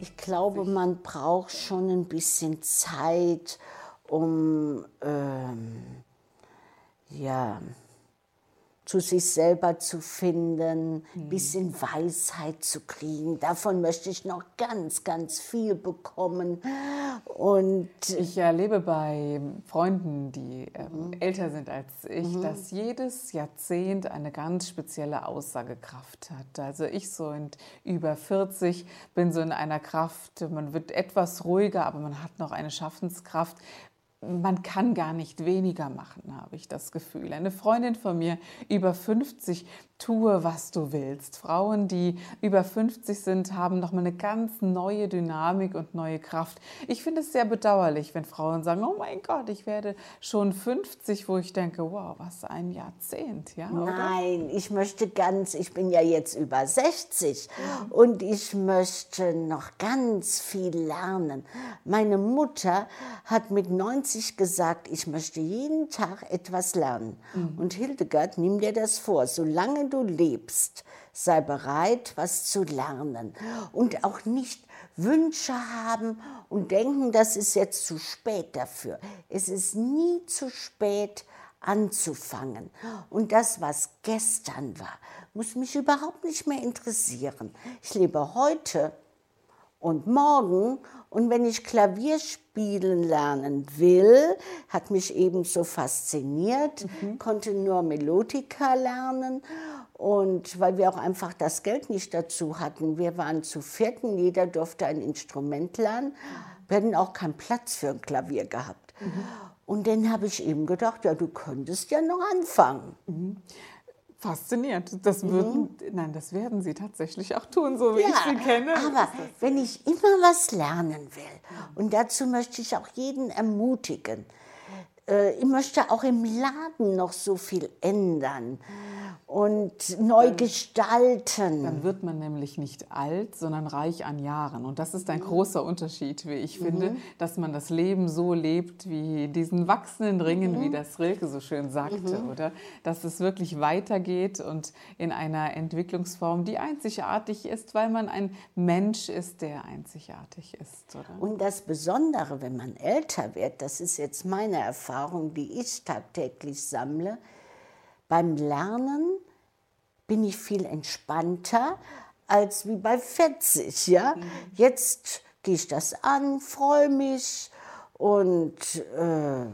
Ich glaube, man braucht schon ein bisschen Zeit, um ähm, ja, zu sich selber zu finden, ein bisschen Weisheit zu kriegen. Davon möchte ich noch ganz, ganz viel bekommen. Und ich erlebe bei Freunden, die ähm, mhm. älter sind als ich, mhm. dass jedes Jahrzehnt eine ganz spezielle Aussagekraft hat. Also ich so in über 40 bin so in einer Kraft, man wird etwas ruhiger, aber man hat noch eine Schaffenskraft, man kann gar nicht weniger machen, habe ich das Gefühl. Eine Freundin von mir, über 50, tue, was du willst. Frauen, die über 50 sind, haben nochmal eine ganz neue Dynamik und neue Kraft. Ich finde es sehr bedauerlich, wenn Frauen sagen, oh mein Gott, ich werde schon 50, wo ich denke, wow, was ein Jahrzehnt. Ja, Nein, ich möchte ganz, ich bin ja jetzt über 60 mhm. und ich möchte noch ganz viel lernen. Meine Mutter hat mit 90 gesagt, ich möchte jeden Tag etwas lernen. Mhm. Und Hildegard, nimm dir das vor, solange du lebst, sei bereit, was zu lernen und auch nicht Wünsche haben und denken, das ist jetzt zu spät dafür. Es ist nie zu spät anzufangen. Und das, was gestern war, muss mich überhaupt nicht mehr interessieren. Ich lebe heute und morgen. Und wenn ich Klavier spielen lernen will, hat mich ebenso fasziniert, mhm. konnte nur Melodika lernen und weil wir auch einfach das Geld nicht dazu hatten, wir waren zu vierten, jeder durfte ein Instrument lernen. Wir hatten auch keinen Platz für ein Klavier gehabt. Mhm. Und dann habe ich eben gedacht, ja, du könntest ja noch anfangen. Mhm. Fasziniert. Das würden, mhm. nein, das werden Sie tatsächlich auch tun, so wie ja, ich Sie kenne. Aber wenn ich immer was lernen will, und dazu möchte ich auch jeden ermutigen, äh, ich möchte auch im Laden noch so viel ändern und neu dann, gestalten. Dann wird man nämlich nicht alt, sondern reich an Jahren. Und das ist ein großer Unterschied, wie ich mhm. finde, dass man das Leben so lebt wie diesen wachsenden Ringen, mhm. wie das Rilke so schön sagte, mhm. oder? Dass es wirklich weitergeht und in einer Entwicklungsform, die einzigartig ist, weil man ein Mensch ist, der einzigartig ist, oder? Und das Besondere, wenn man älter wird, das ist jetzt meine Erfahrung, die ich tagtäglich sammle, beim Lernen bin ich viel entspannter als wie bei 40. Ja? Mhm. Jetzt gehe ich das an, freue mich und äh,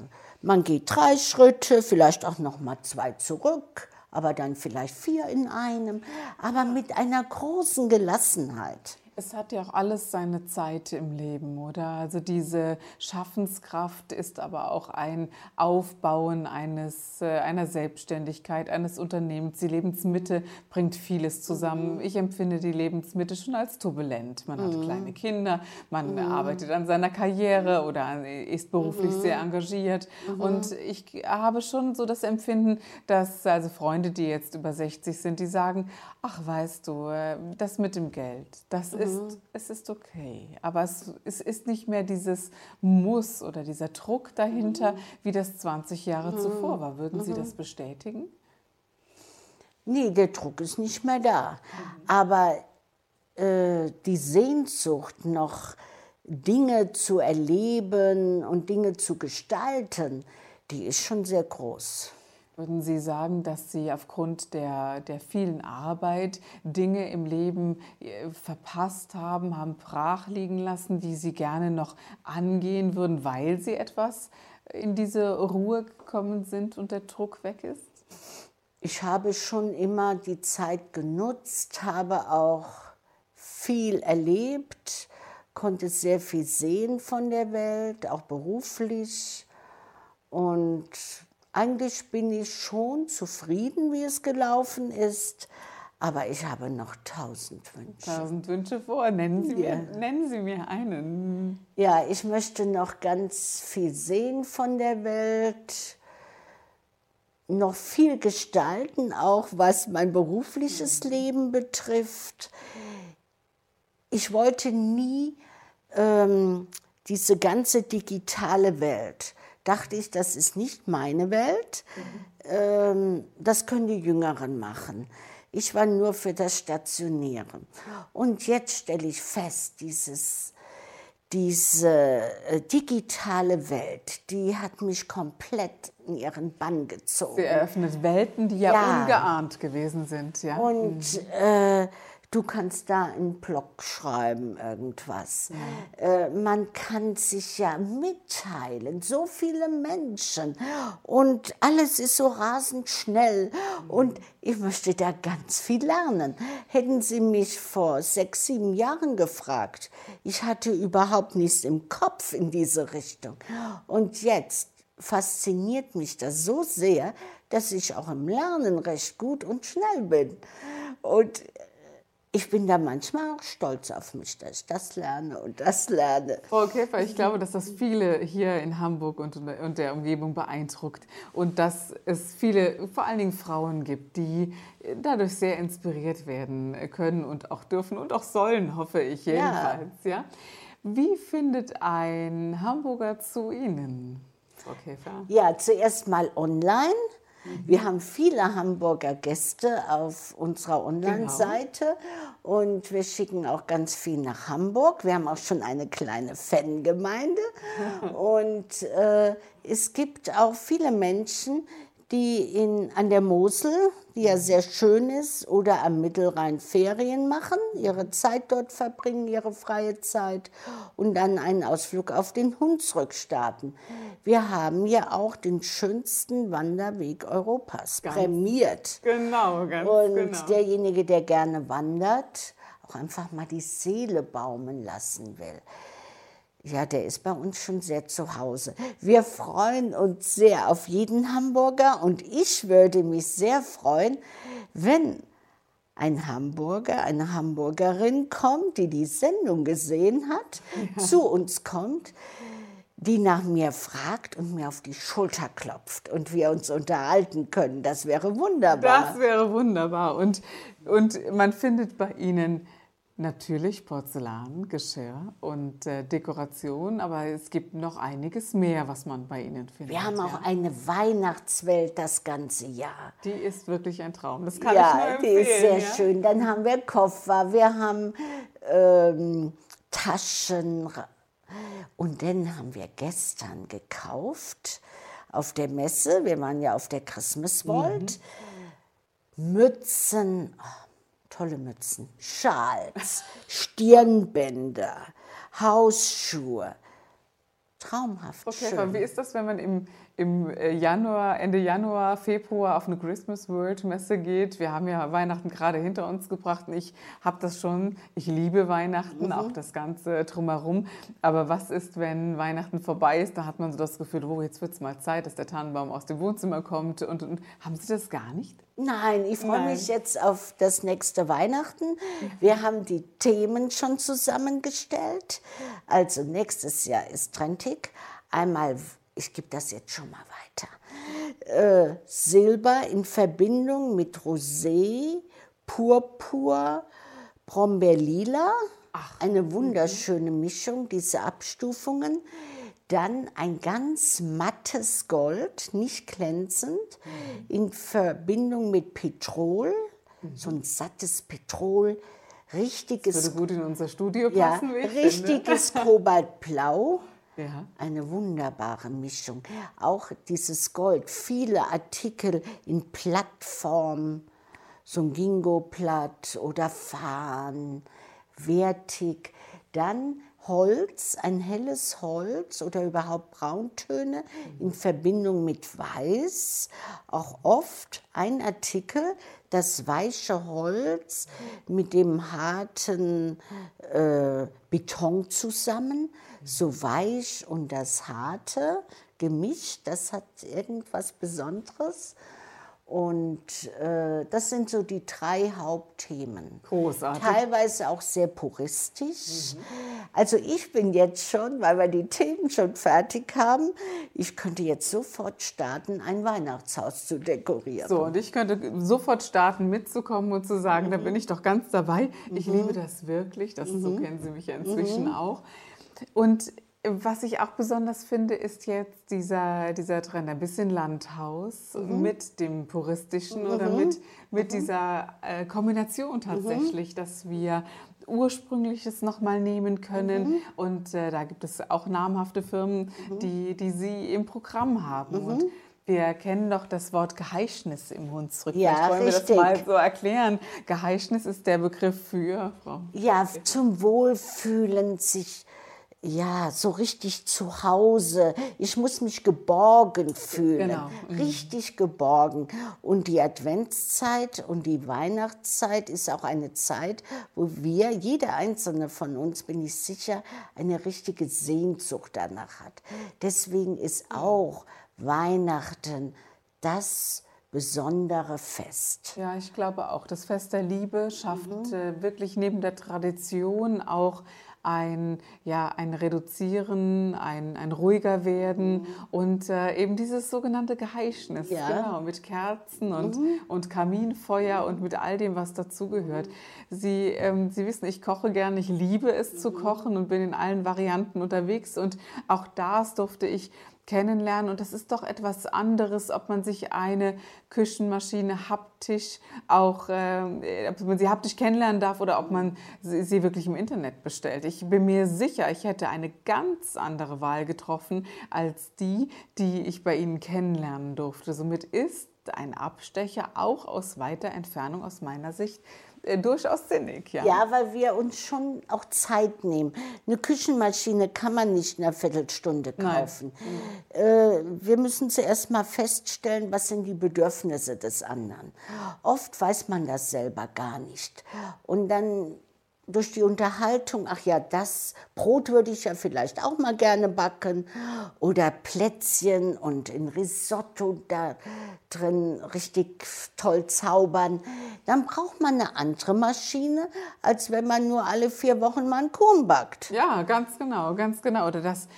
man geht drei Schritte, vielleicht auch noch mal zwei zurück, aber dann vielleicht vier in einem, aber mit einer großen Gelassenheit. Es hat ja auch alles seine Zeit im Leben, oder? Also diese Schaffenskraft ist aber auch ein Aufbauen eines, äh, einer Selbstständigkeit, eines Unternehmens. Die Lebensmitte bringt vieles zusammen. Mhm. Ich empfinde die Lebensmitte schon als turbulent. Man hat mhm. kleine Kinder, man mhm. arbeitet an seiner Karriere oder ist beruflich mhm. sehr engagiert. Mhm. Und ich habe schon so das Empfinden, dass also Freunde, die jetzt über 60 sind, die sagen, ach weißt du, äh, das mit dem Geld, das ist ist, mhm. es ist okay. Aber es, es ist nicht mehr dieses Muss oder dieser Druck dahinter, mhm. wie das 20 Jahre mhm. zuvor war. Würden Sie das bestätigen? Nee, der Druck ist nicht mehr da. Aber äh, die Sehnsucht noch Dinge zu erleben und Dinge zu gestalten, die ist schon sehr groß. Würden Sie sagen, dass Sie aufgrund der, der vielen Arbeit Dinge im Leben äh, verpasst haben, haben brach liegen lassen, die Sie gerne noch angehen würden, weil Sie etwas in diese Ruhe gekommen sind und der Druck weg ist? Ich habe schon immer die Zeit genutzt, habe auch viel erlebt, konnte sehr viel sehen von der Welt, auch beruflich. Und eigentlich bin ich schon zufrieden, wie es gelaufen ist, Aber ich habe noch tausend Wünsche. Tausend Wünsche vor. Nennen Sie, Ja. mir, nennen Sie mir einen. Ja, ich möchte noch ganz viel sehen von der Welt, noch viel gestalten, auch was mein berufliches Leben betrifft. Ich wollte nie ähm, diese ganze digitale Welt. Dachte ich, das ist nicht meine Welt. Ähm, das können die Jüngeren machen. Ich war nur für das Stationieren. Und jetzt stelle ich fest, dieses diese äh, digitale Welt, die hat mich komplett in ihren Bann gezogen. Sie eröffnet Welten, die ja, Ja. ungeahnt gewesen sind. Ja? Und äh, du kannst da einen Blog schreiben, irgendwas. Äh, man kann sich ja mitteilen, so viele Menschen. Und alles ist so rasend schnell. Und ich möchte da ganz viel lernen. Hätten Sie mich vor sechs, sieben Jahren gefragt, ich hatte überhaupt nichts im Kopf in diese Richtung. Und jetzt fasziniert mich das so sehr, dass ich auch im Lernen recht gut und schnell bin. Und ich bin da manchmal auch stolz auf mich, dass ich das lerne und das lerne. Frau Käfer, ich glaube, dass das viele hier in Hamburg und, und der Umgebung beeindruckt und dass es viele, vor allen Dingen Frauen gibt, die dadurch sehr inspiriert werden können und auch dürfen und auch sollen, hoffe ich jedenfalls. Ja. Wie findet ein Hamburger zu Ihnen, Frau Käfer? Ja, zuerst mal online. Wir haben viele Hamburger Gäste auf unserer Online-Seite und wir schicken auch ganz viel nach Hamburg. Wir haben auch schon eine kleine Fangemeinde und äh, es gibt auch viele Menschen, die in, an der Mosel, die ja sehr schön ist, oder am Mittelrhein Ferien machen, ihre Zeit dort verbringen, ihre freie Zeit und dann einen Ausflug auf den Hunsrück starten. Wir haben ja auch den schönsten Wanderweg Europas prämiert. Genau, ganz Und genau. derjenige, der gerne wandert, auch einfach mal die Seele baumen lassen will. Ja, der ist bei uns schon sehr zu Hause. Wir freuen uns sehr auf jeden Hamburger und ich würde mich sehr freuen, wenn ein Hamburger, eine Hamburgerin kommt, die die Sendung gesehen hat, zu uns kommt, die nach mir fragt und mir auf die Schulter klopft und wir uns unterhalten können. Das wäre wunderbar. Das wäre wunderbar. Und, und man findet bei Ihnen natürlich Porzellan, Geschirr und äh, Dekoration, aber es gibt noch einiges mehr, was man bei Ihnen findet. Wir haben auch ja. eine Weihnachtswelt das ganze Jahr. Die ist wirklich ein Traum. Das kann ja, ich die nur ist empfehlen. sehr ja? schön. Dann haben wir Koffer, wir haben ähm, Taschen. Und dann haben wir gestern gekauft auf der Messe, wir waren ja auf der Christmas Vault, Mützen, oh, tolle Mützen, Schals, Stirnbänder, Hausschuhe. Traumhaft Okay, schön. aber wie ist das, wenn man im, im äh, Januar, Ende Januar, Februar auf eine Christmas World Messe geht? Wir haben ja Weihnachten gerade hinter uns gebracht und ich habe das schon. Ich liebe Weihnachten, Mhm. auch das Ganze drumherum. Aber was ist, wenn Weihnachten vorbei ist? Da hat man so das Gefühl, oh, jetzt wird es mal Zeit, dass der Tannenbaum aus dem Wohnzimmer kommt. Und, und haben Sie das gar nicht? Nein, ich freue mich jetzt auf das nächste Weihnachten. Wir haben die Themen schon zusammengestellt. Also nächstes Jahr ist Trentig. Einmal, ich gebe das jetzt schon mal weiter. Äh, Silber in Verbindung mit Rosé, Purpur, Brombeerlila. Eine wunderschöne Mischung, diese Abstufungen. Dann ein ganz mattes Gold, nicht glänzend, in Verbindung mit Petrol, so ein sattes Petrol, richtiges, Würde gut in unser Studio ja, passen, finde. richtiges Kobaltblau. Ja. Eine wunderbare Mischung. Auch dieses Gold, viele Artikel in Plattform, so ein Gingo-Platt oder Farn, wertig. Dann Holz, ein helles Holz oder überhaupt Brauntöne in Verbindung mit Weiß. Auch oft ein Artikel, das weiche Holz mit dem harten äh, Beton zusammen, so weich und das harte gemischt, das hat irgendwas Besonderes. Und äh, das sind so die drei Hauptthemen. Großartig. Teilweise auch sehr puristisch. Mhm. Also ich bin jetzt schon, weil wir die Themen schon fertig haben, ich könnte jetzt sofort starten, ein Weihnachtshaus zu dekorieren. So, und ich könnte sofort starten, mitzukommen und zu sagen, mhm. da bin ich doch ganz dabei. Ich mhm. liebe das wirklich, das, so mhm. kennen Sie mich ja inzwischen mhm. auch. Und was ich auch besonders finde, ist jetzt dieser, dieser Trend, ein bisschen Landhaus mhm. mit dem puristischen mhm. oder mit, mit mhm. dieser äh, Kombination tatsächlich, dass wir Ursprüngliches nochmal nehmen können. Mhm. Und äh, da gibt es auch namhafte Firmen, mhm. die, die sie im Programm haben. Mhm. Und wir kennen doch das Wort Geheischnis im Hunsrück. Ja, Vielleicht wollen richtig. wir das mal so erklären. Geheischnis ist der Begriff für Frau. Ja, zum Wohlfühlen, sich ja, so richtig zu Hause. Ich muss mich geborgen fühlen. Genau. Mhm. Richtig geborgen. Und die Adventszeit und die Weihnachtszeit ist auch eine Zeit, wo wir, jeder einzelne von uns, bin ich sicher, eine richtige Sehnsucht danach hat. Deswegen ist auch Weihnachten das besondere Fest. Ja, ich glaube auch. Das Fest der Liebe schafft mhm. äh, wirklich neben der Tradition auch ein, ja, ein Reduzieren, ein, ein ruhiger werden mhm. und äh, eben dieses sogenannte Geheischnis, ja. genau, mit Kerzen und, mhm. und Kaminfeuer und mit all dem, was dazugehört. Sie, ähm, Sie wissen, ich koche gern, ich liebe es mhm. zu kochen und bin in allen Varianten unterwegs und auch das durfte ich kennenlernen. Und das ist doch etwas anderes, ob man sich eine Küchenmaschine haptisch auch, äh, ob man sie haptisch kennenlernen darf oder ob man sie, sie wirklich im Internet bestellt. Ich bin mir sicher, ich hätte eine ganz andere Wahl getroffen als die, die ich bei Ihnen kennenlernen durfte. Somit ist ein Abstecher auch aus weiter Entfernung aus meiner Sicht durchaus sinnig. Ja. ja, weil wir uns schon auch Zeit nehmen. Eine Küchenmaschine kann man nicht in einer Viertelstunde kaufen. Äh, wir müssen zuerst mal feststellen, was sind die Bedürfnisse des anderen. Oft weiß man das selber gar nicht. Und dann durch die Unterhaltung, ach ja, das Brot würde ich ja vielleicht auch mal gerne backen oder Plätzchen und in Risotto da drin richtig toll zaubern, dann braucht man eine andere Maschine, als wenn man nur alle vier Wochen mal einen Kuchen backt. Ja, ganz genau, ganz genau. Oder dass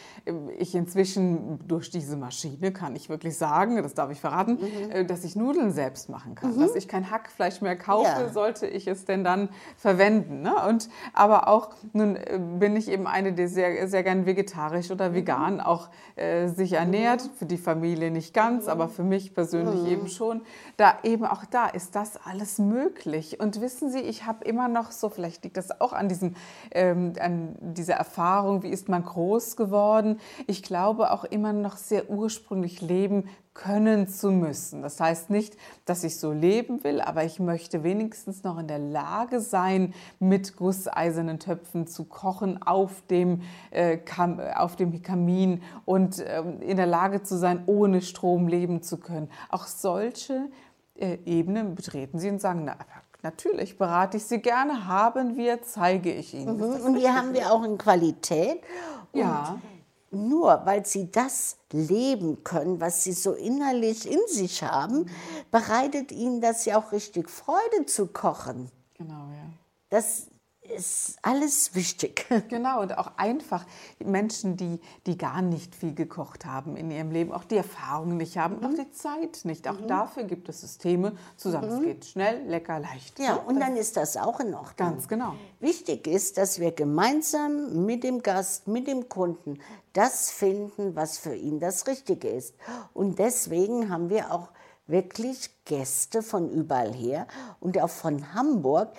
ich inzwischen durch diese Maschine kann ich wirklich sagen, das darf ich verraten, mhm. Äh, dass ich Nudeln selbst machen kann. Mhm. Dass ich kein Hackfleisch mehr kaufe, ja. sollte ich es denn dann verwenden. Ne? Und, aber auch, nun äh, bin ich eben eine, die sehr, sehr gern vegetarisch oder mhm. vegan auch äh, sich ernährt. Mhm. Für die Familie nicht ganz, aber für mich persönlich eben schon. Da eben auch da ist das alles möglich. Und wissen Sie, ich habe immer noch so, vielleicht liegt das auch an, diesem, ähm, an dieser Erfahrung, wie ist man groß geworden. Ich glaube auch immer noch sehr ursprünglich leben können zu müssen. Das heißt nicht, dass ich so leben will, aber ich möchte wenigstens noch in der Lage sein, mit gusseisernen Töpfen zu kochen auf dem, äh, Kam auf dem Kamin und äh, in der Lage zu sein, ohne Strom leben zu können. Auch solche äh, Ebenen betreten Sie und sagen, na, Natürlich berate ich Sie gerne, haben wir, zeige ich Ihnen. Mhm. Und die haben wir auch in Qualität. Und ja nur weil sie das leben können, was sie so innerlich in sich haben, bereitet ihnen das ja auch richtig Freude zu kochen. Genau, ja. Das ist alles wichtig. Genau, und auch einfach Menschen, die, die gar nicht viel gekocht haben in ihrem Leben, auch die Erfahrung nicht haben mhm. auch die Zeit nicht. Auch mhm. dafür gibt es Systeme zu sagen, mhm. es geht schnell, lecker, leicht. Ja, so, und dann ist das auch in Ordnung. Ganz genau. Wichtig ist, dass wir gemeinsam mit dem Gast, mit dem Kunden das finden, was für ihn das Richtige ist. Und deswegen haben wir auch wirklich Gäste von überall her und auch von Hamburg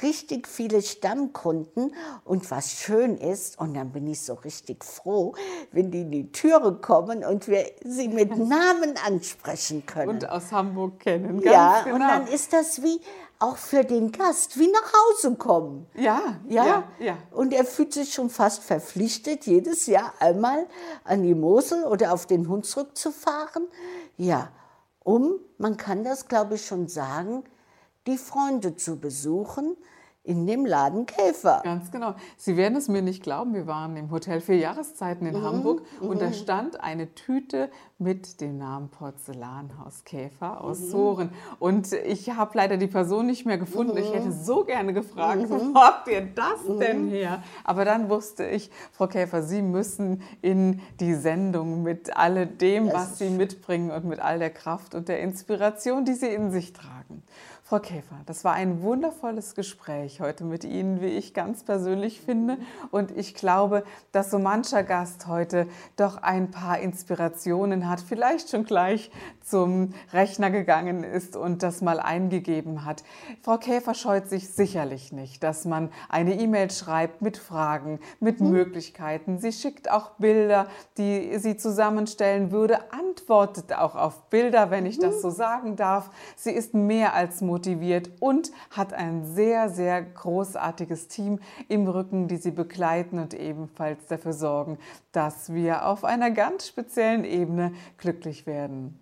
richtig viele Stammkunden und was schön ist, und dann bin ich so richtig froh, wenn die in die Türe kommen und wir sie mit Namen ansprechen können. Und aus Hamburg kennen, ganz Ja, genau. und dann ist das wie auch für den Gast, wie nach Hause kommen. Ja, ja, ja, ja. Und er fühlt sich schon fast verpflichtet, jedes Jahr einmal an die Mosel oder auf den Hunsrück zu fahren. Ja, um, man kann das glaube ich schon sagen, die Freunde zu besuchen, in dem Laden Käfer. Ganz genau. Sie werden es mir nicht glauben, wir waren im Hotel für Jahreszeiten in mhm. Hamburg und mhm. da stand eine Tüte mit dem Namen Porzellanhaus Käfer aus mhm. Soren. Und ich habe leider die Person nicht mehr gefunden. Ich hätte mhm. so gerne gefragt, mhm. wo habt ihr das mhm. denn her? Aber dann wusste ich, Frau Käfer, Sie müssen in die Sendung mit alledem, was Sie mitbringen und mit all der Kraft und der Inspiration, die Sie in sich tragen. Frau Käfer, das war ein wundervolles Gespräch heute mit Ihnen, wie ich ganz persönlich finde. Und ich glaube, dass so mancher Gast heute doch ein paar Inspirationen hat, vielleicht schon gleich zum Rechner gegangen ist und das mal eingegeben hat. Frau Käfer scheut sich sicherlich nicht, dass man eine E-Mail schreibt mit Fragen, mit mhm. Möglichkeiten. Sie schickt auch Bilder, die sie zusammenstellen würde, antwortet auch auf Bilder, wenn ich das mhm. so sagen darf. Sie ist mehr als motiviert und hat ein sehr, sehr großartiges Team im Rücken, die sie begleiten und ebenfalls dafür sorgen, dass wir auf einer ganz speziellen Ebene glücklich werden.